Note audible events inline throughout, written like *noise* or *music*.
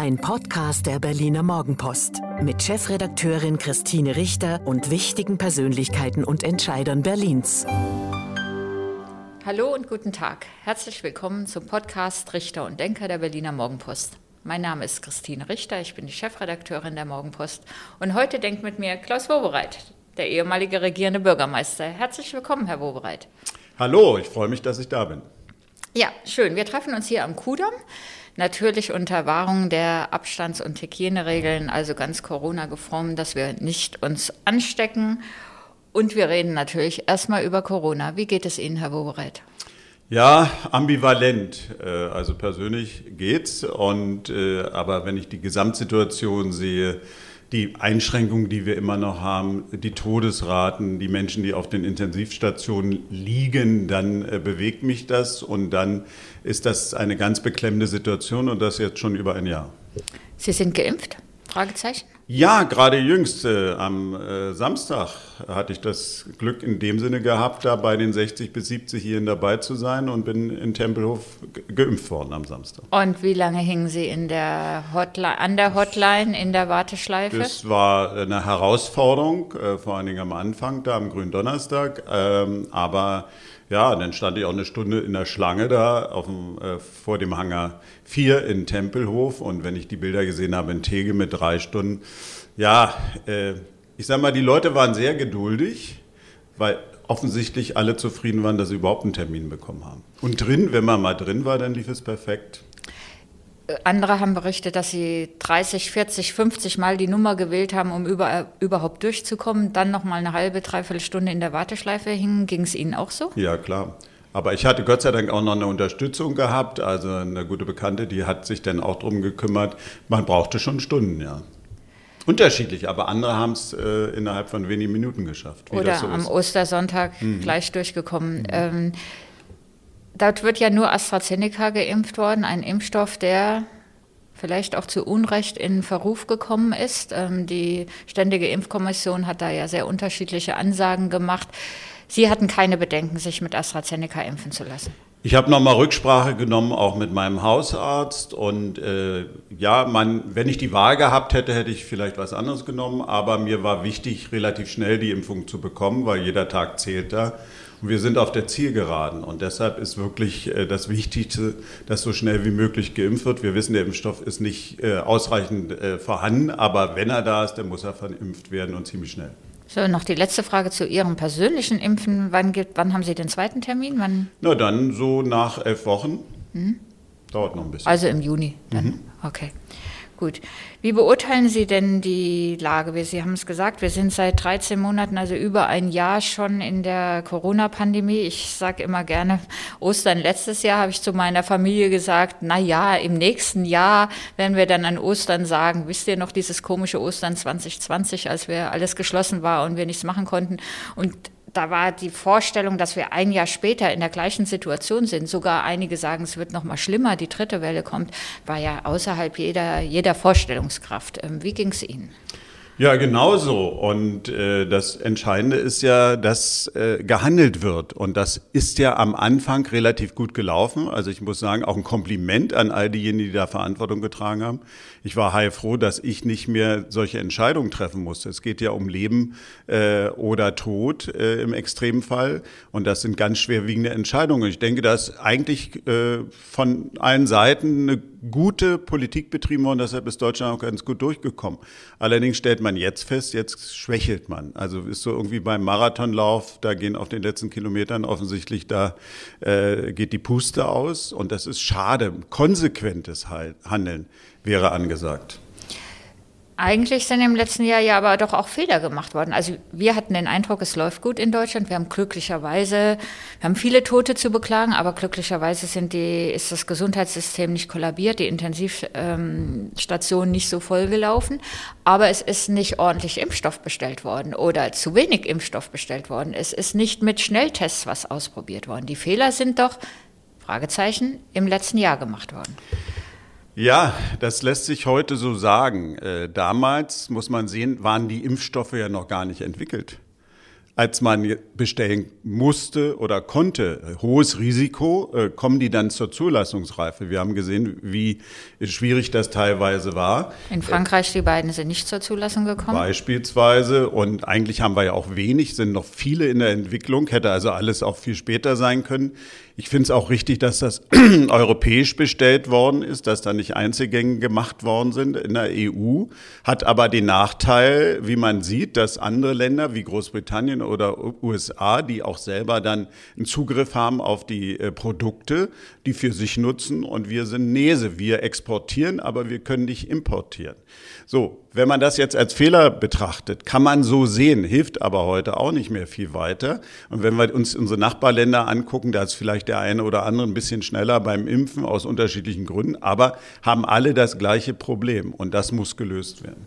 Ein Podcast der Berliner Morgenpost. Mit Chefredakteurin Christine Richter und wichtigen Persönlichkeiten und Entscheidern Berlins. Hallo und guten Tag. Herzlich willkommen zum Podcast Richter und Denker der Berliner Morgenpost. Mein Name ist Christine Richter, ich bin die Chefredakteurin der Morgenpost und heute denkt mit mir Klaus Wobereit, der ehemalige regierende Bürgermeister. Herzlich willkommen, Herr Wobereit. Hallo, ich freue mich, dass ich da bin. Ja, schön. Wir treffen uns hier am Kudamm. Natürlich unter Wahrung der Abstands- und Hygieneregeln, also ganz Corona-geformt, dass wir nicht uns anstecken und wir reden natürlich erstmal über Corona. Wie geht es Ihnen, Herr Wobereit? Ja, ambivalent. Äh, also persönlich geht's. Und, äh, aber wenn ich die Gesamtsituation sehe, die Einschränkungen, die wir immer noch haben, die Todesraten, die Menschen, die auf den Intensivstationen liegen, dann äh, bewegt mich das und dann ist das eine ganz beklemmende Situation und das jetzt schon über ein Jahr. Sie sind geimpft? Fragezeichen? Ja, gerade jüngst äh, am äh, Samstag hatte ich das Glück in dem Sinne gehabt, da bei den 60 bis 70-Jährigen dabei zu sein und bin in Tempelhof geimpft worden am Samstag. Und wie lange hingen Sie in der Hotline, an der Hotline in der Warteschleife? Das war eine Herausforderung, äh, vor allen Dingen am Anfang, da am Gründonnerstag. Ähm, aber ja, dann stand ich auch eine Stunde in der Schlange da auf dem, äh, vor dem Hangar 4 in Tempelhof. Und wenn ich die Bilder gesehen habe in Tege mit drei Stunden, ja, äh, ich sag mal, die Leute waren sehr geduldig, weil offensichtlich alle zufrieden waren, dass sie überhaupt einen Termin bekommen haben. Und drin, wenn man mal drin war, dann lief es perfekt. Andere haben berichtet, dass sie 30, 40, 50 Mal die Nummer gewählt haben, um über, überhaupt durchzukommen, dann noch mal eine halbe, dreiviertel Stunde in der Warteschleife hingen. Ging es Ihnen auch so? Ja, klar. Aber ich hatte Gott sei Dank auch noch eine Unterstützung gehabt. Also eine gute Bekannte, die hat sich dann auch darum gekümmert. Man brauchte schon Stunden, ja. Unterschiedlich, aber andere haben es äh, innerhalb von wenigen Minuten geschafft. Oder so am. Ostersonntag mhm. gleich durchgekommen. Mhm. Ähm, Dort wird ja nur AstraZeneca geimpft worden, ein Impfstoff, der vielleicht auch zu Unrecht in Verruf gekommen ist. Ähm, die Ständige Impfkommission hat da ja sehr unterschiedliche Ansagen gemacht. Sie hatten keine Bedenken, sich mit AstraZeneca impfen zu lassen. Ich habe nochmal Rücksprache genommen, auch mit meinem Hausarzt. Und äh, ja, man, wenn ich die Wahl gehabt hätte, hätte ich vielleicht was anderes genommen. Aber mir war wichtig, relativ schnell die Impfung zu bekommen, weil jeder Tag zählt da. Wir sind auf der Zielgeraden. Und deshalb ist wirklich äh, das Wichtigste, dass so schnell wie möglich geimpft wird. Wir wissen, der Impfstoff ist nicht äh, ausreichend äh, vorhanden, aber wenn er da ist, dann muss er verimpft werden und ziemlich schnell. So, noch die letzte Frage zu Ihrem persönlichen Impfen. Wann, gibt, wann haben Sie den zweiten Termin? Wann? Na, dann so nach elf Wochen. Mhm. Dauert noch ein bisschen. Also im Juni dann. Mhm. Okay. Gut. Wie beurteilen Sie denn die Lage? Sie haben es gesagt, wir sind seit 13 Monaten, also über ein Jahr schon in der Corona-Pandemie. Ich sage immer gerne, Ostern letztes Jahr habe ich zu meiner Familie gesagt, na ja, im nächsten Jahr werden wir dann an Ostern sagen, wisst ihr noch dieses komische Ostern 2020, als wir alles geschlossen war und wir nichts machen konnten? Und da war die Vorstellung, dass wir ein Jahr später in der gleichen Situation sind, sogar einige sagen, es wird noch mal schlimmer, die dritte Welle kommt, war ja außerhalb jeder, jeder Vorstellungskraft. Ähm, wie ging es Ihnen? Ja, genauso. Und äh, das Entscheidende ist ja, dass äh, gehandelt wird. Und das ist ja am Anfang relativ gut gelaufen. Also ich muss sagen, auch ein Kompliment an all diejenigen, die da Verantwortung getragen haben. Ich war heilfroh, dass ich nicht mehr solche Entscheidungen treffen musste. Es geht ja um Leben äh, oder Tod äh, im Extremfall. Und das sind ganz schwerwiegende Entscheidungen. Ich denke, dass eigentlich äh, von allen Seiten eine gute Politik betrieben worden. Deshalb ist Deutschland auch ganz gut durchgekommen. Allerdings stellt man jetzt fest, jetzt schwächelt man. Also ist so irgendwie beim Marathonlauf, da gehen auf den letzten Kilometern offensichtlich, da äh, geht die Puste aus und das ist schade. Konsequentes Handeln wäre angesagt. Eigentlich sind im letzten Jahr ja aber doch auch Fehler gemacht worden. Also wir hatten den Eindruck, es läuft gut in Deutschland. Wir haben glücklicherweise, wir haben viele Tote zu beklagen, aber glücklicherweise sind die, ist das Gesundheitssystem nicht kollabiert, die Intensivstationen nicht so voll gelaufen. Aber es ist nicht ordentlich Impfstoff bestellt worden oder zu wenig Impfstoff bestellt worden. Es ist nicht mit Schnelltests was ausprobiert worden. Die Fehler sind doch, Fragezeichen, im letzten Jahr gemacht worden. Ja, das lässt sich heute so sagen. Äh, damals, muss man sehen, waren die Impfstoffe ja noch gar nicht entwickelt als man bestellen musste oder konnte, hohes Risiko, äh, kommen die dann zur Zulassungsreife. Wir haben gesehen, wie schwierig das teilweise war. In Frankreich, die beiden sind nicht zur Zulassung gekommen. Beispielsweise. Und eigentlich haben wir ja auch wenig, sind noch viele in der Entwicklung, hätte also alles auch viel später sein können. Ich finde es auch richtig, dass das *clears throat* europäisch bestellt worden ist, dass da nicht Einzelgänge gemacht worden sind in der EU. Hat aber den Nachteil, wie man sieht, dass andere Länder wie Großbritannien oder USA, die auch selber dann einen Zugriff haben auf die äh, Produkte, die für sich nutzen und wir sind Nese. Wir exportieren, aber wir können nicht importieren. So, wenn man das jetzt als Fehler betrachtet, kann man so sehen, hilft aber heute auch nicht mehr viel weiter. Und wenn wir uns unsere Nachbarländer angucken, da ist vielleicht der eine oder andere ein bisschen schneller beim Impfen aus unterschiedlichen Gründen, aber haben alle das gleiche Problem und das muss gelöst werden.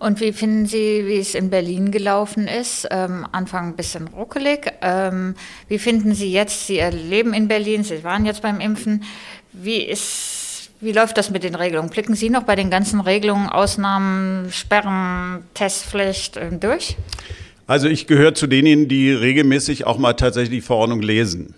Und wie finden Sie, wie es in Berlin gelaufen ist? Ähm, Anfang ein bisschen ruckelig. Ähm, wie finden Sie jetzt, Sie leben in Berlin, Sie waren jetzt beim Impfen. Wie ist, wie läuft das mit den Regelungen? Blicken Sie noch bei den ganzen Regelungen, Ausnahmen, Sperren, Testpflicht äh, durch? Also ich gehöre zu denen, die regelmäßig auch mal tatsächlich die Verordnung lesen.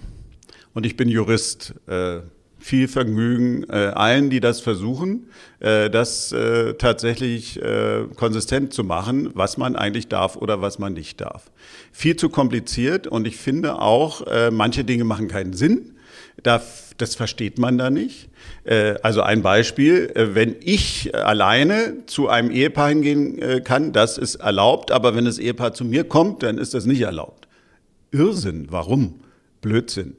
Und ich bin Jurist. Äh, viel Vergnügen äh, allen, die das versuchen, äh, das äh, tatsächlich äh, konsistent zu machen, was man eigentlich darf oder was man nicht darf. Viel zu kompliziert und ich finde auch, äh, manche Dinge machen keinen Sinn. Das, das versteht man da nicht. Äh, also ein Beispiel, äh, wenn ich alleine zu einem Ehepaar hingehen äh, kann, das ist erlaubt, aber wenn das Ehepaar zu mir kommt, dann ist das nicht erlaubt. Irrsinn, warum? Blödsinn.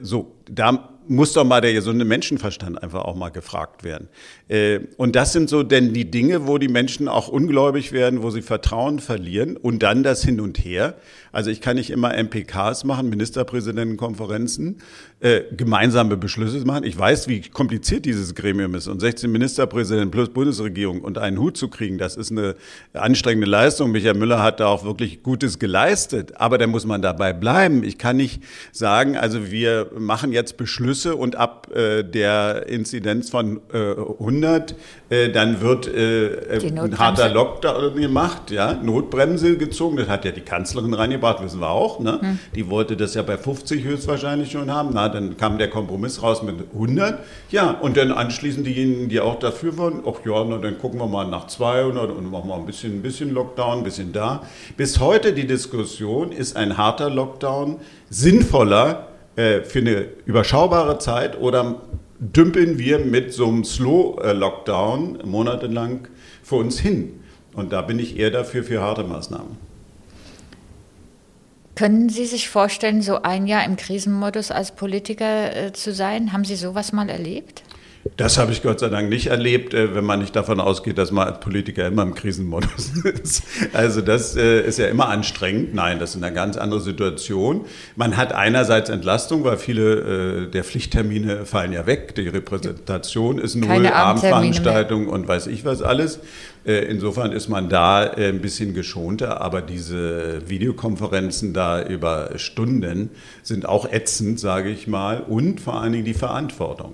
So, da muss doch mal der gesunde Menschenverstand einfach auch mal gefragt werden. Äh, und das sind so denn die Dinge, wo die Menschen auch ungläubig werden, wo sie Vertrauen verlieren und dann das Hin und Her. Also ich kann nicht immer MPKs machen, Ministerpräsidentenkonferenzen, äh, gemeinsame Beschlüsse machen. Ich weiß, wie kompliziert dieses Gremium ist. Und 16 Ministerpräsidenten plus Bundesregierung und einen Hut zu kriegen, das ist eine anstrengende Leistung. Michael Müller hat da auch wirklich Gutes geleistet. Aber da muss man dabei bleiben. Ich kann nicht sagen, also wir machen jetzt Beschlüsse und ab äh, der Inzidenz von äh, 100, äh, dann wird äh, ein harter Lockdown gemacht, ja, Notbremse gezogen. Das hat ja die Kanzlerin reingebracht, wissen wir auch. Ne? Hm. Die wollte das ja bei 50 höchstwahrscheinlich schon haben. Na, dann kam der Kompromiss raus mit 100. Ja, und dann anschließend diejenigen, die auch dafür waren, ach ja, na, dann gucken wir mal nach 200 und machen wir ein bisschen, ein bisschen Lockdown, ein bisschen da. Bis heute die Diskussion, ist ein harter Lockdown sinnvoller äh, für eine überschaubare Zeit oder dümpeln wir mit so einem Slow-Lockdown monatelang vor uns hin? Und da bin ich eher dafür für harte Maßnahmen. Können Sie sich vorstellen, so ein Jahr im Krisenmodus als Politiker äh, zu sein? Haben Sie sowas mal erlebt? Das habe ich Gott sei Dank nicht erlebt, äh, wenn man nicht davon ausgeht, dass man als Politiker immer im Krisenmodus *laughs* ist. Also das äh, ist ja immer anstrengend. Nein, das ist eine ganz andere Situation. Man hat einerseits Entlastung, weil viele äh, der Pflichttermine fallen ja weg. Die Repräsentation ist null, Abendveranstaltung und weiß ich was alles. Insofern ist man da ein bisschen geschonter, aber diese Videokonferenzen da über Stunden sind auch ätzend, sage ich mal, und vor allen Dingen die Verantwortung.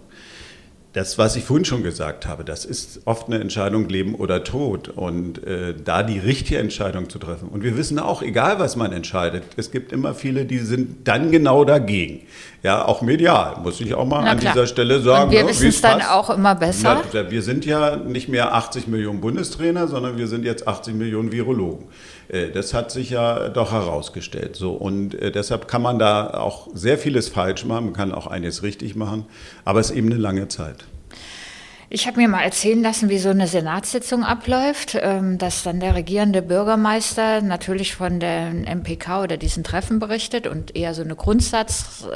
Das, was ich vorhin schon gesagt habe, das ist oft eine Entscheidung Leben oder Tod. Und äh, da die richtige Entscheidung zu treffen. Und wir wissen auch, egal was man entscheidet, es gibt immer viele, die sind dann genau dagegen. Ja, auch medial, muss ich auch mal Na an klar. dieser Stelle sagen. Und wir ne, wissen es dann auch immer besser. Na, wir sind ja nicht mehr 80 Millionen Bundestrainer, sondern wir sind jetzt 80 Millionen Virologen. Äh, das hat sich ja doch herausgestellt. So, und äh, deshalb kann man da auch sehr vieles falsch machen, man kann auch einiges richtig machen, aber es ist eben eine lange Zeit. Ich habe mir mal erzählen lassen, wie so eine Senatssitzung abläuft, ähm, dass dann der regierende Bürgermeister natürlich von der MPK oder diesen Treffen berichtet und eher so eine Grundsatz.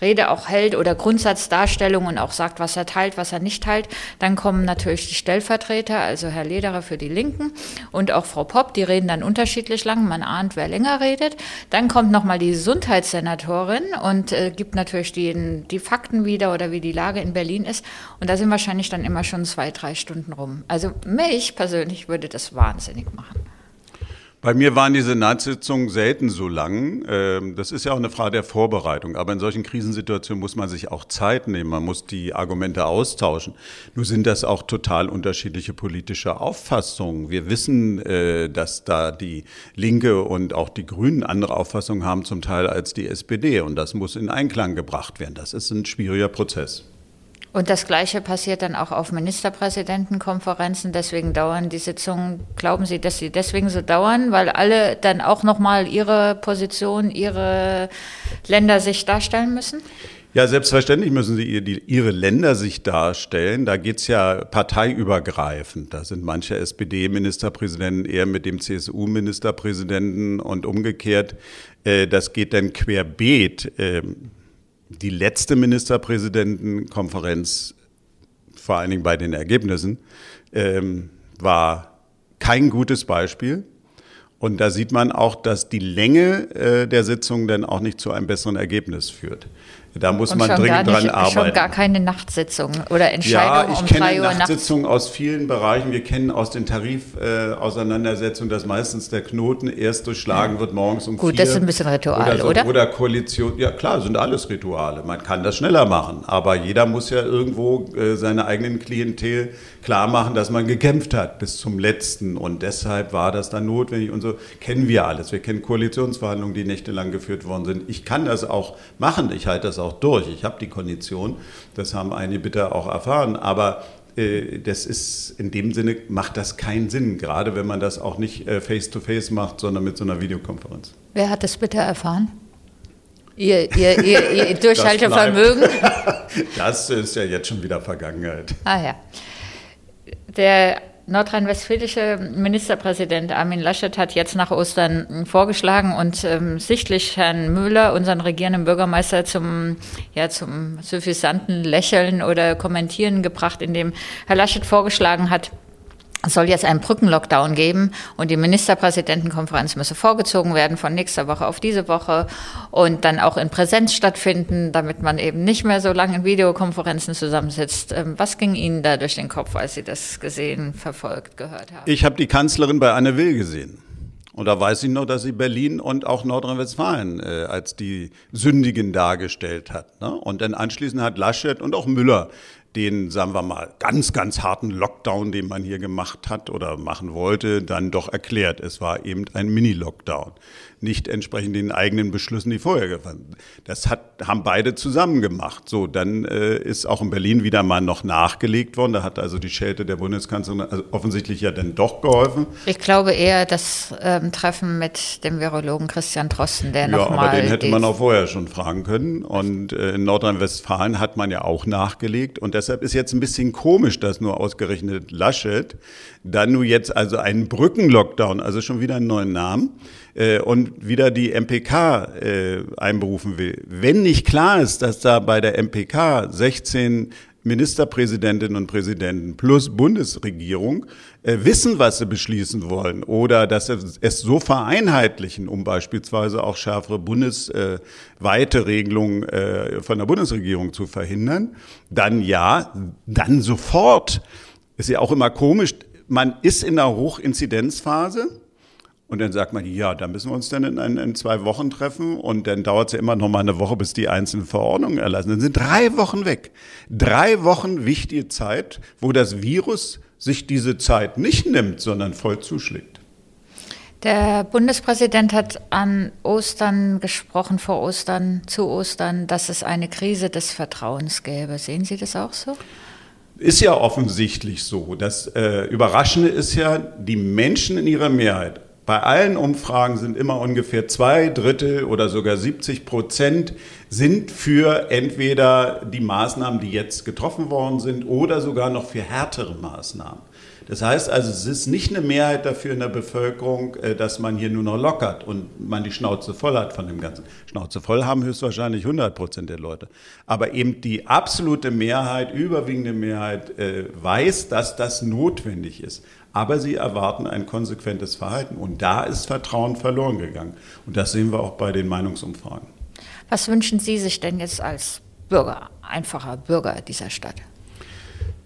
Rede auch hält oder Grundsatzdarstellung und auch sagt, was er teilt, was er nicht teilt. Dann kommen natürlich die Stellvertreter, also Herr Lederer für die Linken und auch Frau Popp, die reden dann unterschiedlich lang. Man ahnt, wer länger redet. Dann kommt nochmal die Gesundheitssenatorin und äh, gibt natürlich die, die Fakten wieder oder wie die Lage in Berlin ist. Und da sind wahrscheinlich dann immer schon zwei, drei Stunden rum. Also mich persönlich würde das wahnsinnig machen. Bei mir waren die Senatssitzungen selten so lang. Ähm, das ist ja auch eine Frage der Vorbereitung. Aber in solchen Krisensituationen muss man sich auch Zeit nehmen. Man muss die Argumente austauschen. Nur sind das auch total unterschiedliche politische Auffassungen. Wir wissen, äh, dass da die Linke und auch die Grünen andere Auffassungen haben zum Teil als die SPD. Und das muss in Einklang gebracht werden. Das ist ein schwieriger Prozess. Und das Gleiche passiert dann auch auf Ministerpräsidentenkonferenzen. Deswegen dauern die Sitzungen, glauben Sie, dass sie deswegen so dauern, weil alle dann auch nochmal ihre Position, ihre Länder sich darstellen müssen? Ja, selbstverständlich müssen sie ihre Länder sich darstellen. Da geht's ja parteiübergreifend. Da sind manche SPD-Ministerpräsidenten eher mit dem CSU-Ministerpräsidenten und umgekehrt. Äh, das geht dann querbeet. Die letzte Ministerpräsidentenkonferenz, vor allen Dingen bei den Ergebnissen, ähm, war kein gutes Beispiel. Und da sieht man auch, dass die Länge äh, der Sitzung dann auch nicht zu einem besseren Ergebnis führt. Da muss und man dringend nicht, dran arbeiten. Schon gar keine Nachtsitzung oder Entscheidung ja, ich um kenne Nachtsitzungen aus vielen Bereichen. Wir kennen aus den Tarifauseinandersetzungen, äh, dass meistens der Knoten erst durchschlagen wird morgens um Gut, vier. das ist ein bisschen Ritual, oder? So, oder? Oder Koalition. Ja, klar, sind alles Rituale. Man kann das schneller machen. Aber jeder muss ja irgendwo äh, seine eigenen Klientel klar machen, dass man gekämpft hat bis zum letzten. Und deshalb war das dann notwendig. Und so kennen wir alles. Wir kennen Koalitionsverhandlungen, die nächtelang geführt worden sind. Ich kann das auch machen. Ich halte das auch durch. Ich habe die Kondition. Das haben einige bitte auch erfahren. Aber äh, das ist in dem Sinne macht das keinen Sinn, gerade wenn man das auch nicht face to face macht, sondern mit so einer Videokonferenz. Wer hat das bitte erfahren? Ihr, ihr, ihr, ihr *laughs* Durchhaltevermögen? Das, *laughs* das ist ja jetzt schon wieder Vergangenheit. Ah ja. Der nordrhein-westfälische Ministerpräsident Armin Laschet hat jetzt nach Ostern vorgeschlagen und ähm, sichtlich Herrn Müller, unseren regierenden Bürgermeister, zum, ja, zum suffisanten Lächeln oder Kommentieren gebracht, indem Herr Laschet vorgeschlagen hat, es soll jetzt einen Brückenlockdown geben und die Ministerpräsidentenkonferenz müsse vorgezogen werden von nächster Woche auf diese Woche und dann auch in Präsenz stattfinden, damit man eben nicht mehr so lange in Videokonferenzen zusammensitzt. Ähm, was ging Ihnen da durch den Kopf, als Sie das gesehen, verfolgt, gehört haben? Ich habe die Kanzlerin bei Anne Will gesehen. Und da weiß ich noch, dass sie Berlin und auch Nordrhein-Westfalen äh, als die Sündigen dargestellt hat. Ne? Und dann anschließend hat Laschet und auch Müller den, sagen wir mal, ganz, ganz harten Lockdown, den man hier gemacht hat oder machen wollte, dann doch erklärt. Es war eben ein Mini-Lockdown nicht entsprechend den eigenen Beschlüssen, die vorher gefallen sind. Das hat, haben beide zusammen gemacht. So, dann äh, ist auch in Berlin wieder mal noch nachgelegt worden. Da hat also die Schelte der Bundeskanzlerin also offensichtlich ja dann doch geholfen. Ich glaube eher das ähm, Treffen mit dem Virologen Christian Drosten, der ja, nochmal. Aber den hätte man auch vorher schon fragen können. Und äh, in Nordrhein-Westfalen hat man ja auch nachgelegt. Und deshalb ist jetzt ein bisschen komisch, dass nur ausgerechnet Laschet dann nur jetzt also einen Brückenlockdown, also schon wieder einen neuen Namen, äh, und wieder die MPK äh, einberufen will. Wenn nicht klar ist, dass da bei der MPK 16 Ministerpräsidentinnen und Präsidenten plus Bundesregierung äh, wissen, was sie beschließen wollen oder dass sie es so vereinheitlichen, um beispielsweise auch schärfere bundesweite äh, Regelungen äh, von der Bundesregierung zu verhindern, dann ja, dann sofort. Ist ja auch immer komisch, man ist in einer Hochinzidenzphase und dann sagt man, ja, da müssen wir uns dann in, in, in zwei Wochen treffen und dann dauert es ja immer noch mal eine Woche, bis die einzelnen Verordnungen erlassen. Dann sind drei Wochen weg. Drei Wochen wichtige Zeit, wo das Virus sich diese Zeit nicht nimmt, sondern voll zuschlägt. Der Bundespräsident hat an Ostern gesprochen, vor Ostern, zu Ostern, dass es eine Krise des Vertrauens gäbe. Sehen Sie das auch so? Ist ja offensichtlich so. Das äh, Überraschende ist ja, die Menschen in ihrer Mehrheit Bei allen Umfragen sind immer ungefähr zwei Drittel oder sogar 70 Prozent sind für entweder die Maßnahmen, die jetzt getroffen worden sind, oder sogar noch für härtere Maßnahmen. Das heißt also, es ist nicht eine Mehrheit dafür in der Bevölkerung, äh, dass man hier nur noch lockert und man die Schnauze voll hat von dem Ganzen. Schnauze voll haben höchstwahrscheinlich 100 Prozent der Leute. Aber eben die absolute Mehrheit, überwiegende Mehrheit äh, weiß, dass das notwendig ist. Aber sie erwarten ein konsequentes Verhalten. Und da ist Vertrauen verloren gegangen. Und das sehen wir auch bei den Meinungsumfragen. Was wünschen Sie sich denn jetzt als Bürger, einfacher Bürger dieser Stadt?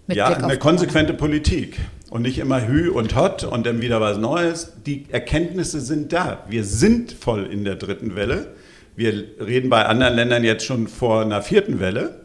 Mit ja, eine konsequente Politik und nicht immer Hü und Hot und dann wieder was Neues. Die Erkenntnisse sind da. Wir sind voll in der dritten Welle. Wir reden bei anderen Ländern jetzt schon vor einer vierten Welle.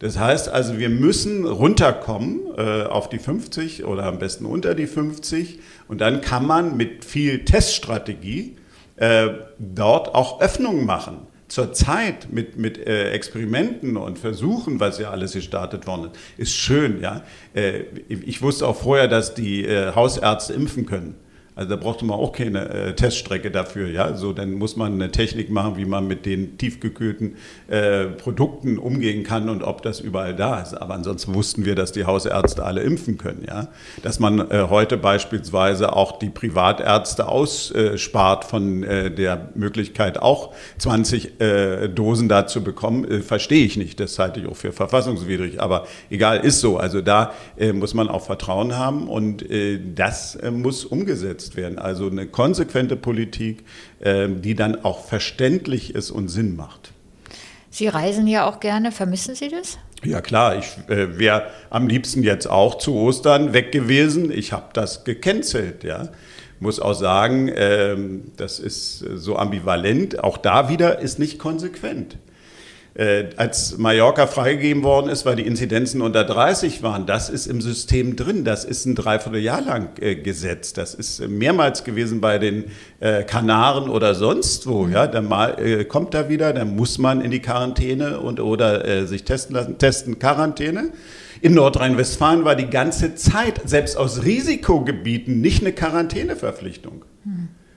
Das heißt also, wir müssen runterkommen äh, auf die 50 oder am besten unter die 50 und dann kann man mit viel Teststrategie äh, dort auch Öffnungen machen zur Zeit mit, mit äh, Experimenten und Versuchen, was ja alles gestartet worden ist, ist schön. Ja? Äh, ich wusste auch vorher, dass die äh, Hausärzte impfen können. Also da brauchte man auch keine äh, Teststrecke dafür. Ja? So, dann muss man eine Technik machen, wie man mit den tiefgekühlten äh, Produkten umgehen kann und ob das überall da ist. Aber ansonsten wussten wir, dass die Hausärzte alle impfen können. Ja? Dass man äh, heute beispielsweise auch die Privatärzte ausspart von äh, der Möglichkeit, auch 20 äh, Dosen da zu bekommen, äh, verstehe ich nicht. Das halte ich auch für verfassungswidrig. Aber egal, ist so. Also da muss man auch Vertrauen haben und das muss umgesetzt umgesetzt werden. Also eine konsequente Politik, ähm, die dann auch verständlich ist und Sinn macht. Sie reisen ja auch gerne. Vermissen Sie das? Ja klar, ich äh, wäre am liebsten jetzt auch zu Ostern weg gewesen. Ich habe das gecancelt, ja. Muss auch sagen, ähm, das ist so ambivalent. Auch da wieder ist nicht konsequent äh, als Mallorca freigegeben worden ist, weil die Inzidenzen unter 30 waren, das ist im System drin. Das ist ein Dreivierteljahr lang äh, Gesetz. Das ist mehrmals gewesen bei den äh, Kanaren oder sonst wo. Ja, dann mal, äh, kommt da wieder, dann muss man in die Quarantäne und oder äh, sich testen lassen, testen Quarantäne. In Nordrhein-Westfalen war die ganze Zeit, selbst aus Risikogebieten, nicht eine Quarantäneverpflichtung.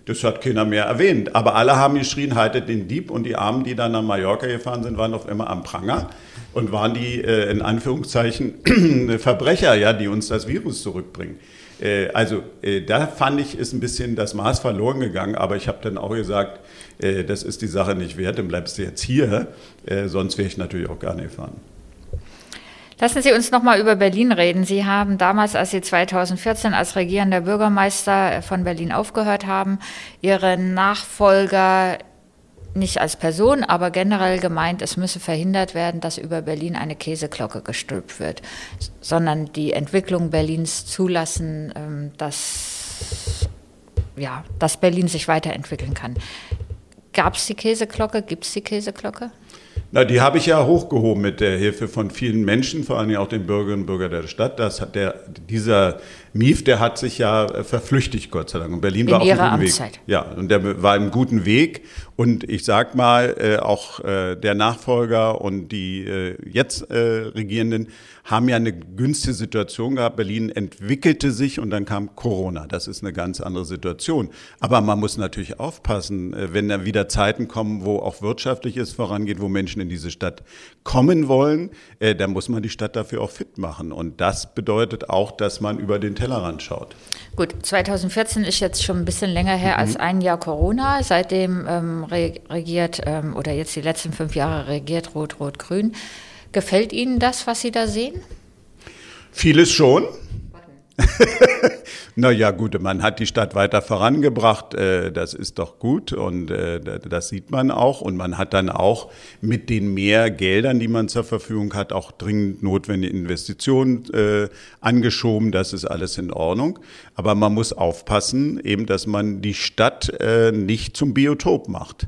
Das hat keiner mehr erwähnt. Aber alle haben geschrien, haltet den Dieb. Und die Armen, die dann nach Mallorca gefahren sind, waren auf immer am Pranger und waren die äh, in Anführungszeichen *clears throat* Verbrecher, ja, die uns das Virus zurückbringen. Äh, also äh, da fand ich, ist ein bisschen das Maß verloren gegangen. Aber ich habe dann auch gesagt, äh, das ist die Sache nicht wert, dann bleibst du jetzt hier. Äh, sonst wäre ich natürlich auch gar nicht gefahren. Lassen Sie uns noch mal über Berlin reden. Sie haben damals, als Sie 2014 als regierender Bürgermeister von Berlin aufgehört haben, Ihre Nachfolger nicht als Person, aber generell gemeint, es müsse verhindert werden, dass über Berlin eine Käseglocke gestülpt wird, sondern die Entwicklung Berlins zulassen, ähm, dass, ja, dass Berlin sich weiterentwickeln kann. Gab es die Käseglocke? Gibt es die Käseglocke? Na, die habe ich ja hochgehoben mit der Hilfe von vielen Menschen, vor allem auch den Bürgerinnen und Bürgern der Stadt. Das hat der, dieser Mief, der hat sich ja äh, verflüchtigt, Gott sei Dank. Und Berlin In war auf einem guten Amtszeit. Weg. Ja, und der war im guten Weg. Und ich sag mal, äh, auch äh, der Nachfolger und die äh, jetzt Regierenden haben ja eine günstige Situation gehabt. Berlin entwickelte sich und dann kam Corona. Das ist eine ganz andere Situation. Aber man muss natürlich aufpassen, wenn da wieder Zeiten kommen, wo auch wirtschaftliches vorangeht, wo Menschen in diese Stadt kommen wollen, äh, dann muss man die Stadt dafür auch fit machen. Und das bedeutet auch, dass man über den Tellerrand schaut. Gut, 2014 ist jetzt schon ein bisschen länger her mhm. als ein Jahr Corona. Seitdem ähm, regiert ähm, oder jetzt die letzten fünf Jahre regiert Rot-Rot-Grün. Gefällt Ihnen das, was Sie da sehen? Vieles schon. *laughs* naja, gut, man hat die Stadt weiter vorangebracht, äh, das ist doch gut und äh, das sieht man auch. Und man hat dann auch mit den mehr Geldern, die man zur Verfügung hat, auch dringend notwendige Investitionen äh, angeschoben. Das ist alles in Ordnung. Aber man muss aufpassen, eben, dass man die Stadt nicht zum Biotop macht.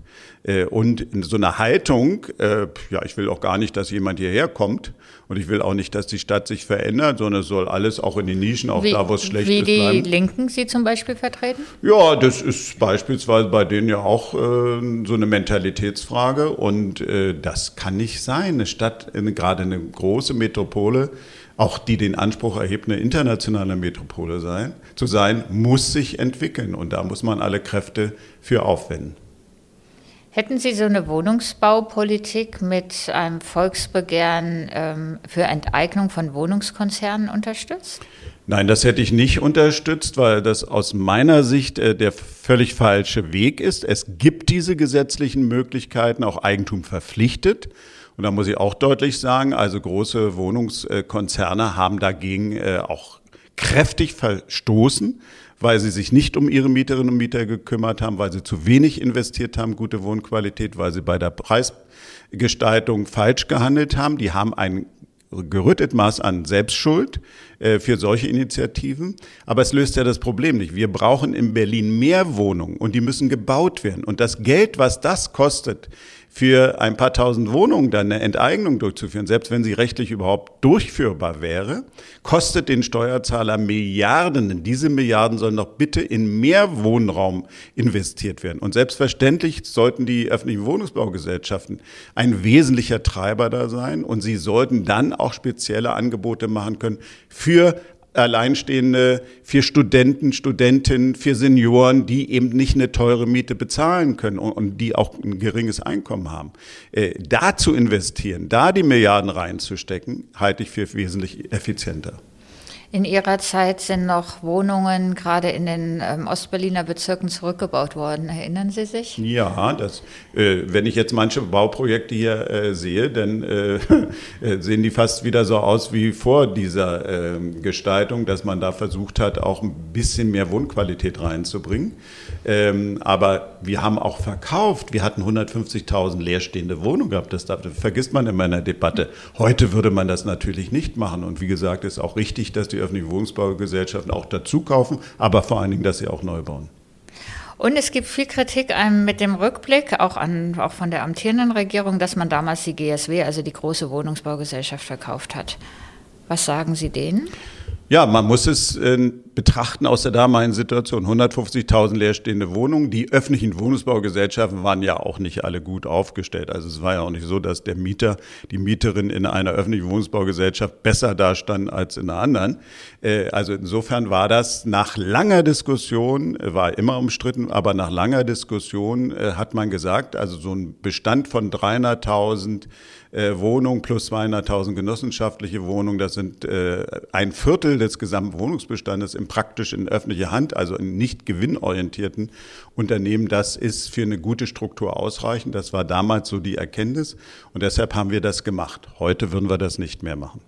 Und in so einer Haltung, ja, ich will auch gar nicht, dass jemand hierher kommt und ich will auch nicht, dass die Stadt sich verändert, sondern es soll alles auch in den Nischen, auch wie, da, wo es schlecht wie ist, die bleiben. Linken Sie zum Beispiel vertreten? Ja, das ist beispielsweise bei denen ja auch äh, so eine Mentalitätsfrage. Und äh, das kann nicht sein. Eine Stadt, gerade eine große Metropole, auch die den Anspruch erhebt, eine internationale Metropole sein, zu sein, muss sich entwickeln. Und da muss man alle Kräfte für aufwenden. Hätten Sie so eine Wohnungsbaupolitik mit einem Volksbegehren ähm, für Enteignung von Wohnungskonzernen unterstützt? Nein, das hätte ich nicht unterstützt, weil das aus meiner Sicht äh, der völlig falsche Weg ist. Es gibt diese gesetzlichen Möglichkeiten, auch Eigentum verpflichtet. Und da muss ich auch deutlich sagen, also große Wohnungskonzerne haben dagegen äh, auch kräftig verstoßen, weil sie sich nicht um ihre Mieterinnen und Mieter gekümmert haben, weil sie zu wenig investiert haben, gute Wohnqualität, weil sie bei der Preisgestaltung falsch gehandelt haben. Die haben ein gerüttet Maß an Selbstschuld äh, für solche Initiativen. Aber es löst ja das Problem nicht. Wir brauchen in Berlin mehr Wohnungen und die müssen gebaut werden. Und das Geld, was das kostet, für ein paar tausend Wohnungen dann eine Enteignung durchzuführen, selbst wenn sie rechtlich überhaupt durchführbar wäre, kostet den Steuerzahler Milliarden. Denn diese Milliarden sollen doch bitte in mehr Wohnraum investiert werden. Und selbstverständlich sollten die öffentlichen Wohnungsbaugesellschaften ein wesentlicher Treiber da sein und sie sollten dann auch spezielle Angebote machen können für Alleinstehende, für Studenten, Studentinnen, für Senioren, die eben nicht eine teure Miete bezahlen können und, und die auch ein geringes Einkommen haben. Äh, da zu investieren, da die Milliarden reinzustecken, halte ich für wesentlich effizienter. In Ihrer Zeit sind noch Wohnungen gerade in den ähm, Ostberliner Bezirken zurückgebaut worden. Erinnern Sie sich? Ja, das, äh, wenn ich jetzt manche Bauprojekte hier äh, sehe, dann äh, *laughs* äh sehen die fast wieder so aus wie vor dieser ähm, Gestaltung, dass man da versucht hat, auch ein bisschen mehr Wohnqualität reinzubringen. Ähm, aber wir haben auch verkauft. Wir hatten 150.000 leerstehende Wohnungen gehabt. Das, vergisst man in meiner Debatte. Heute würde man das natürlich nicht machen. Und wie gesagt, ist auch richtig, dass die öffentlichen Wohnungsbaugesellschaften auch dazu kaufen, aber vor allen Dingen, dass sie auch neu bauen. Und es gibt viel Kritik mit dem Rückblick, auch, an, auch von der amtierenden Regierung, dass man damals die GSW, also die große Wohnungsbaugesellschaft, verkauft hat. Was sagen Sie denen? Ja, man muss es äh, betrachten aus der damaligen Situation. 150.000 leerstehende Wohnungen. Die öffentlichen Wohnungsbaugesellschaften waren ja auch nicht alle gut aufgestellt. Also es war ja auch nicht so, dass der Mieter, die Mieterin in einer öffentlichen Wohnungsbaugesellschaft besser dastand als in einer anderen. Äh, also insofern war das nach langer Diskussion, war immer umstritten, aber nach langer Diskussion äh, hat man gesagt, also so ein Bestand von 300.000 äh, Wohnungen plus 200.000 genossenschaftliche Wohnungen. Das sind äh, ein Viertel des gesamten Wohnungsbestandes praktisch in öffentlicher Hand, also in nicht gewinnorientierten Unternehmen. Das ist für eine gute Struktur ausreichend. Das war damals so die Erkenntnis und deshalb haben wir das gemacht. Heute würden wir das nicht mehr machen.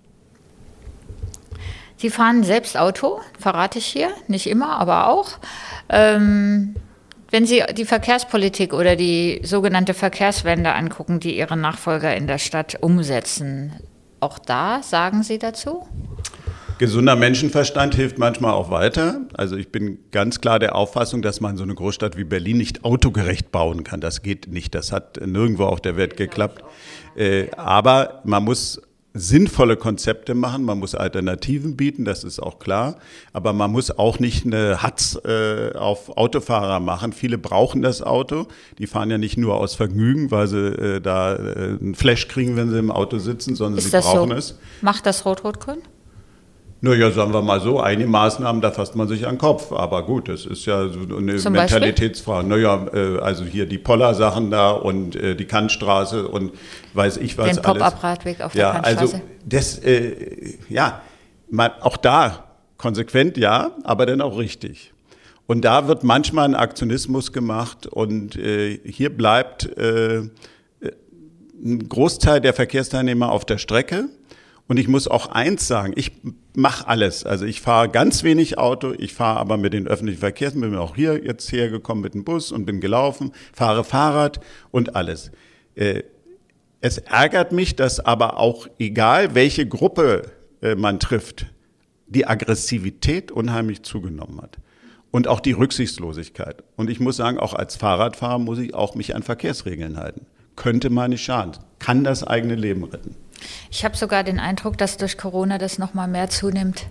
Sie fahren selbst Auto, verrate ich hier, nicht immer, aber auch. Ähm, wenn Sie die Verkehrspolitik oder die sogenannte Verkehrswende angucken, die Ihre Nachfolger in der Stadt umsetzen, auch da sagen Sie dazu? Gesunder Menschenverstand hilft manchmal auch weiter. Also ich bin ganz klar der Auffassung, dass man so eine Großstadt wie Berlin nicht autogerecht bauen kann. Das geht nicht. Das hat nirgendwo auf der Welt geklappt. Äh, aber man muss sinnvolle Konzepte machen, man muss Alternativen bieten, das ist auch klar, aber man muss auch nicht eine Hatz äh, auf Autofahrer machen. Viele brauchen das Auto, die fahren ja nicht nur aus Vergnügen, weil sie äh, da äh, einen Flash kriegen, wenn sie im Auto sitzen, sondern ist sie brauchen so? es. Macht das Rot-Rot-Grün? Naja, sagen wir mal so, einige Maßnahmen, da fasst man sich an den Kopf. Aber gut, das ist ja so eine Zum Mentalitätsfrage. Naja, äh, also hier die Poller-Sachen da und äh, die Kantstraße und weiß ich was Den Pop-Up-Radweg auf ja, der Kantstraße. Also das, äh, ja, man, auch da konsequent ja, aber dann auch richtig. Und da wird manchmal ein Aktionismus gemacht und äh, hier bleibt äh, ein Großteil der Verkehrsteilnehmer auf der Strecke. Und ich muss auch eins sagen, ich mache alles. Also ich fahre ganz wenig Auto, ich fahre aber mit den öffentlichen Verkehrsmitteln, bin auch hier jetzt hergekommen mit dem Bus und bin gelaufen, fahre Fahrrad und alles. Äh, es ärgert mich, dass aber auch egal, welche Gruppe äh, man trifft, die Aggressivität unheimlich zugenommen hat. Und auch die Rücksichtslosigkeit. Und ich muss sagen, auch als Fahrradfahrer muss ich auch mich an Verkehrsregeln halten. Könnte mal nicht schaden. Kann das eigene Leben retten. Ich habe sogar den Eindruck, dass durch Corona das noch mal mehr zunimmt.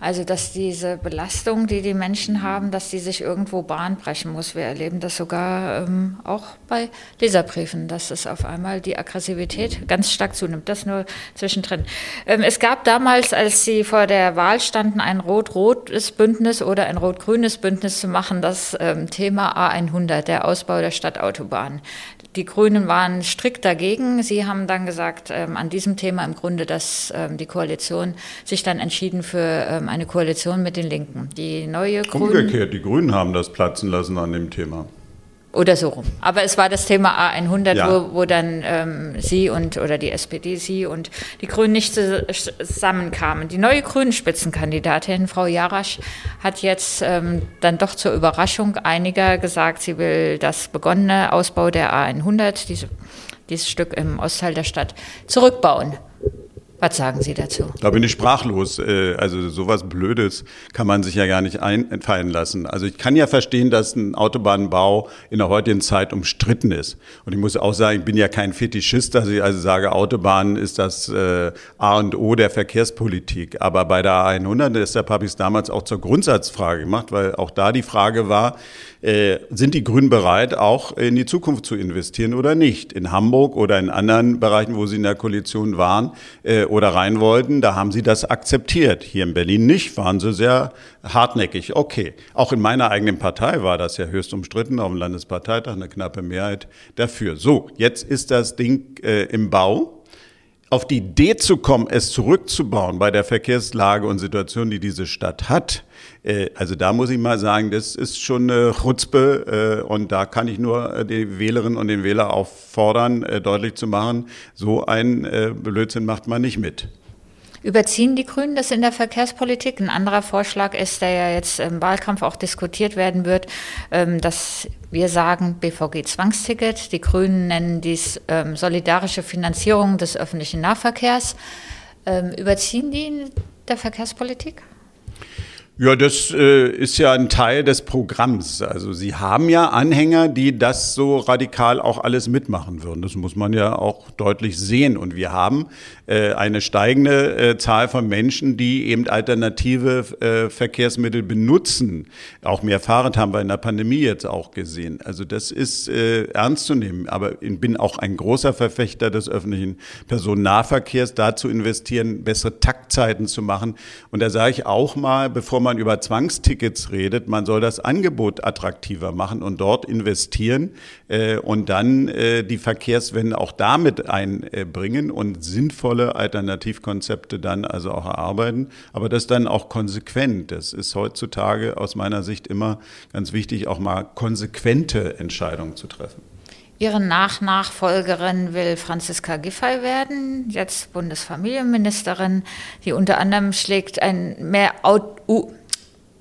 Also dass diese Belastung, die die Menschen haben, dass die sich irgendwo Bahn brechen muss. Wir erleben das sogar ähm, auch bei Leserbriefen, dass es auf einmal die Aggressivität ganz stark zunimmt. Das nur zwischendrin. Ähm, es gab damals, als Sie vor der Wahl standen, ein rot-rotes Bündnis oder ein rot-grünes Bündnis zu machen, das ähm, Thema A100, der Ausbau der Stadtautobahn. Die Grünen waren strikt dagegen. Sie haben dann gesagt, ähm, an diesem Thema im Grunde, dass ähm, die Koalition sich dann entschieden für ähm, eine Koalition mit den Linken. Die neue Grünen. Umgekehrt, die Grünen haben das platzen lassen an dem Thema. Oder so rum. Aber es war das Thema A100, ja. wo, wo dann ähm, Sie und oder die SPD, Sie und die Grünen nicht zusammenkamen. Die neue Grünen-Spitzenkandidatin, Frau Jarasch, hat jetzt ähm, dann doch zur Überraschung einiger gesagt, sie will das begonnene Ausbau der A100, diese, dieses Stück im Ostteil der Stadt, zurückbauen. Was sagen Sie dazu? Da bin ich sprachlos. Äh, also sowas Blödes kann man sich ja gar nicht einfallen lassen. Also ich kann ja verstehen, dass ein Autobahnbau in der heutigen Zeit umstritten ist. Und ich muss auch sagen, ich bin ja kein Fetischist, dass ich also sage, Autobahn ist das äh, A und O der Verkehrspolitik. Aber bei der A100, deshalb habe ich es damals auch zur Grundsatzfrage gemacht, weil auch da die Frage war, äh, sind die Grünen bereit, auch in die Zukunft zu investieren oder nicht? In Hamburg oder in anderen Bereichen, wo sie in der Koalition waren oder rein wollten, da haben sie das akzeptiert. Hier in Berlin nicht, waren sie sehr hartnäckig. Okay, auch in meiner eigenen Partei war das ja höchst umstritten, auf dem Landesparteitag eine knappe Mehrheit dafür. So, jetzt ist das Ding äh, im Bau auf die Idee zu kommen, es zurückzubauen bei der Verkehrslage und Situation, die diese Stadt hat, äh, also da muss ich mal sagen, das ist schon eine Chutzpe äh, und da kann ich nur äh, die Wählerinnen und den Wähler auffordern, deutlich zu machen, so ein Blödsinn macht man nicht mit. Überziehen die Grünen das in der Verkehrspolitik? Ein anderer Vorschlag ist, der ja jetzt im Wahlkampf auch diskutiert werden wird, ähm, dass wir sagen BVG-Zwangsticket. Die Grünen nennen dies ähm, solidarische Finanzierung des öffentlichen Nahverkehrs. Ähm, überziehen die in der Verkehrspolitik? Ja, das äh, ist ja ein Teil des Programms. Also Sie haben ja Anhänger, die das so radikal auch alles mitmachen würden. Das muss man ja auch deutlich sehen. Und wir haben äh, eine steigende äh, Zahl von Menschen, die eben alternative äh, Verkehrsmittel benutzen. Auch mehr Fahrrad haben wir in der Pandemie jetzt auch gesehen. Also das ist äh, ernst zu nehmen. Aber ich bin auch ein großer Verfechter des öffentlichen Personennahverkehrs, da zu investieren, bessere Taktzeiten zu machen. Und da sage ich auch mal, bevor man man über Zwangstickets redet, man soll das Angebot attraktiver machen und dort investieren äh, und dann äh, die Verkehrswende auch damit einbringen und sinnvolle Alternativkonzepte dann also auch erarbeiten. Aber das dann auch konsequent. Das ist heutzutage aus meiner Sicht immer ganz wichtig, auch mal konsequente Entscheidungen zu treffen. Ihre Nachnachfolgerin will Franziska Giffey werden, jetzt Bundesfamilienministerin, die unter anderem schlägt ein mehr,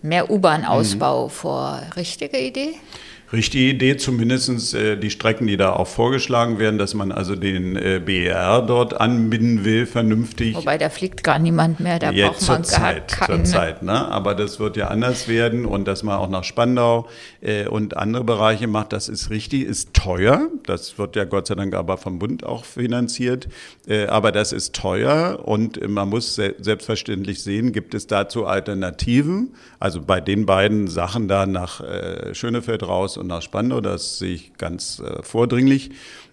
mehr U-Bahn-Ausbau mhm. vor. Richtige Idee? Richtige Idee, zumindest äh, die Strecken, die da auch vorgeschlagen werden, dass man also den äh, BER dort anbinden will, vernünftig. Wobei da fliegt gar niemand mehr, da Jetzt braucht man zur gar Zeit, keine. Zur Zeit, ne? Aber das wird ja anders werden und dass man auch nach Spandau äh, und andere Bereiche macht, das ist richtig, ist teuer. Das wird ja Gott sei Dank aber vom Bund auch finanziert. Äh, aber das ist teuer und man muss se selbstverständlich sehen, gibt es dazu Alternativen? Also bei den beiden Sachen da nach äh, Schönefeld raus und nach Spandau. Das sehe ich ganz äh, vordringlich.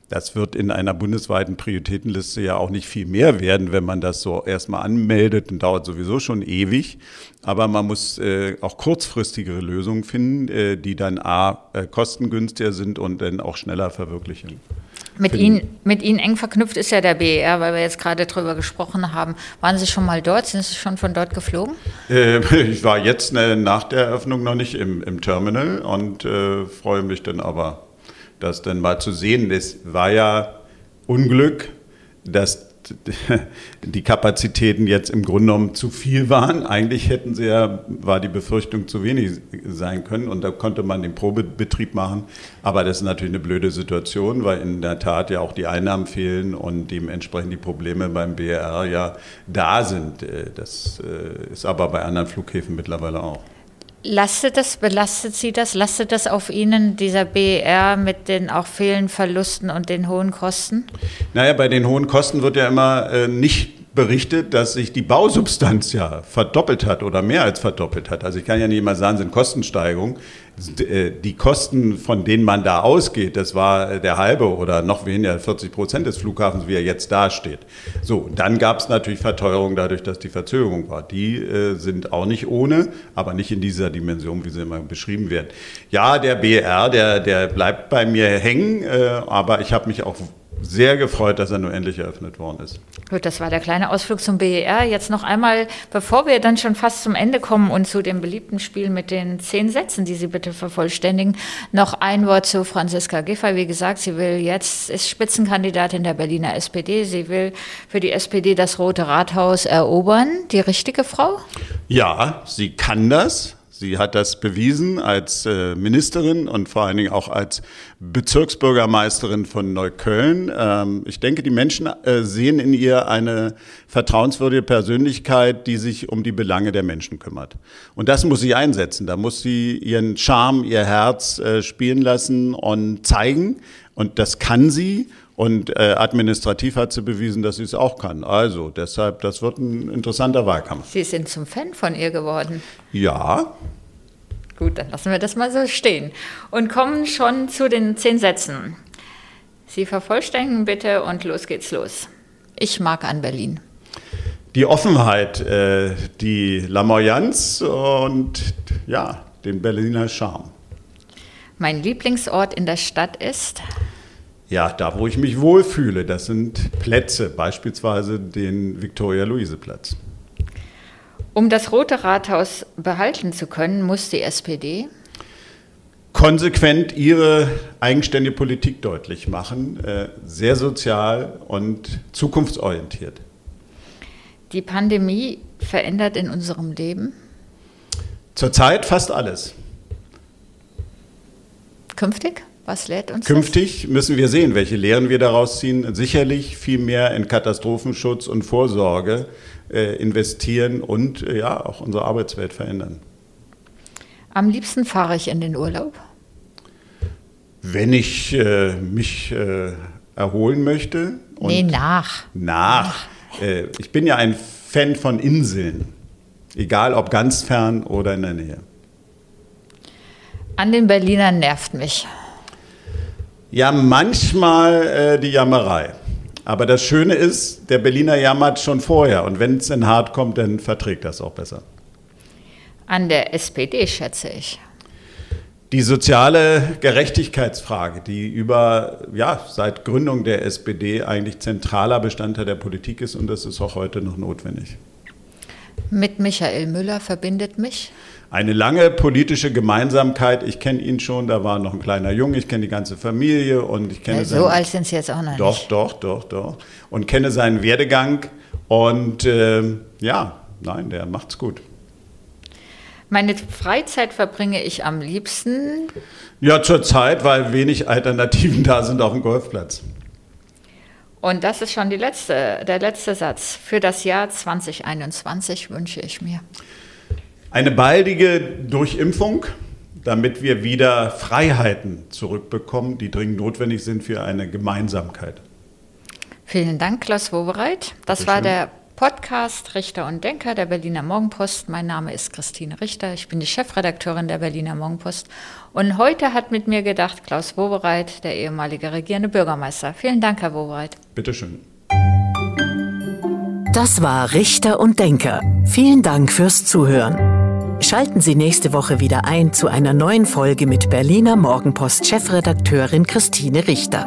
Das wird in einer bundesweiten Prioritätenliste ja auch nicht viel mehr werden, wenn man das so erstmal anmeldet und dauert sowieso schon ewig. Aber man muss äh, auch kurzfristigere Lösungen finden, äh, die dann A, äh, kostengünstiger sind und dann auch schneller verwirklichen. Mit Ihnen, mit Ihnen eng verknüpft ist ja der BER, weil wir jetzt gerade drüber gesprochen haben. Waren Sie schon mal dort? Sind Sie schon von dort geflogen? Äh, *laughs* ich war jetzt äh, nach der Eröffnung noch nicht im, im Terminal und äh, freue mich dann aber, das dann mal zu sehen. Es war ja Unglück, dass *laughs* die Kapazitäten jetzt im Grunde genommen zu viel waren. Eigentlich hätten sie ja, war die Befürchtung zu wenig sein können und da konnte man den Probebetrieb machen. Aber das ist natürlich eine blöde Situation, weil in der Tat ja auch die Einnahmen fehlen und dementsprechend die Probleme beim BR ja da sind. Das äh, ist aber bei anderen Flughäfen mittlerweile auch. Lastet das, belastet Sie das, lastet das auf Ihnen, dieser BER mit den auch vielen Verlusten und den hohen Kosten? Naja, bei den hohen Kosten wird ja immer äh, nicht berichtet, dass sich die Bausubstanz ja verdoppelt hat oder mehr als verdoppelt hat. Also ich kann ja nicht immer sagen, sind Kostensteigerungen. Äh, die Kosten, von denen man da ausgeht, das war der halbe oder noch weniger 40 Prozent des Flughafens, wie er jetzt dasteht. So, dann gab es natürlich Verteuerung dadurch, dass die Verzögerung war. Die äh, sind auch nicht ohne, aber nicht in dieser Dimension, wie sie immer beschrieben werden. Ja, der BR, der, der bleibt bei mir hängen, äh, aber ich habe mich auch sehr gefreut, dass er nur endlich eröffnet worden ist. Gut, das war der kleine Ausflug zum BER. Jetzt noch einmal, bevor wir dann schon fast zum Ende kommen und zu dem beliebten Spiel mit den zehn Sätzen, die Sie bitte vervollständigen, noch ein Wort zu Franziska Giffey. Wie gesagt, sie will jetzt, ist Spitzenkandidatin der Berliner SPD. Sie will für die SPD das Rote Rathaus erobern. Die richtige Frau? Ja, sie kann das. Sie hat das bewiesen als äh, Ministerin und vor allen Dingen auch als Bezirksbürgermeisterin von Neukölln. Ähm, ich denke, die Menschen äh, sehen in ihr eine vertrauenswürdige Persönlichkeit, die sich um die Belange der Menschen kümmert. Und das muss sie einsetzen. Da muss sie ihren Charme, ihr Herz äh, spielen lassen und zeigen. Und das kann sie. Und äh, administrativ hat sie bewiesen, dass sie es auch kann. Also deshalb, das wird ein interessanter Wahlkampf. Sie sind zum Fan von ihr geworden. Ja. Gut, dann lassen wir das mal so stehen. Und kommen schon zu den zehn Sätzen. Sie vervollständigen bitte und los geht's los. Ich mag an Berlin. Die Offenheit, äh, die Lamoyanz und ja, den Berliner Charme. Mein Lieblingsort in der Stadt ist? Ja, da wo ich mich wohlfühle, das sind Plätze, beispielsweise den Viktoria-Luise-Platz. Um das Rote Rathaus behalten zu können, muss die SPD konsequent ihre eigenständige Politik deutlich machen, äh, sehr sozial und zukunftsorientiert. Die Pandemie verändert in unserem Leben? Zurzeit fast alles. Künftig? Was lädt uns Künftig das? müssen wir sehen, welche Lehren wir daraus ziehen. Sicherlich viel mehr in Katastrophenschutz und Vorsorge äh, investieren und äh, ja auch unsere Arbeitswelt verändern. Am liebsten fahre ich in den Urlaub. Wenn ich äh, mich äh, erholen möchte. nee, nach. Nach. Äh, ich bin ja ein Fan von Inseln. Egal ob ganz fern oder in der Nähe. An den Berlinern nervt mich. Ja, manchmal äh, die Jammerei. Aber das Schöne ist, der Berliner jammert schon vorher. Und wenn es in hart kommt, dann verträgt das auch besser. An der SPD schätze ich. Die soziale Gerechtigkeitsfrage, die über, ja, seit Gründung der SPD eigentlich zentraler Bestandteil der Politik ist und das ist auch heute noch notwendig. Mit Michael Müller verbindet mich? eine lange politische Gemeinsamkeit. Ich kenne ihn schon, da war noch ein kleiner Junge, ich kenne die ganze Familie und ich kenne ja, So alt sind Sie jetzt auch noch doch, nicht. Doch, doch, doch, doch. Und kenne seinen Werdegang und äh, ja, nein, der macht's gut. Meine Freizeit verbringe ich am liebsten. Ja, zurzeit, weil wenig Alternativen da sind auf dem Golfplatz. Und das ist schon letzte, der letzte Satz. Für das Jahr 2021 wünsche ich mir. Eine baldige Durchimpfung, damit wir wieder Freiheiten zurückbekommen, die dringend notwendig sind für eine Gemeinsamkeit. Vielen Dank, Klaus Wobereit. Das war schön. der Podcast Richter und Denker der Berliner Morgenpost. Mein Name ist Christine Richter. Ich bin die Chefredakteurin der Berliner Morgenpost. Und heute hat mit mir gedacht Klaus Wobereit, der ehemalige regierende Bürgermeister. Vielen Dank, Herr Wobereit. Bitteschön. Das war Richter und Denker. Vielen Dank fürs Zuhören. Schalten Sie nächste Woche wieder ein zu einer neuen Folge mit Berliner Morgenpost-Chefredakteurin Christine Richter.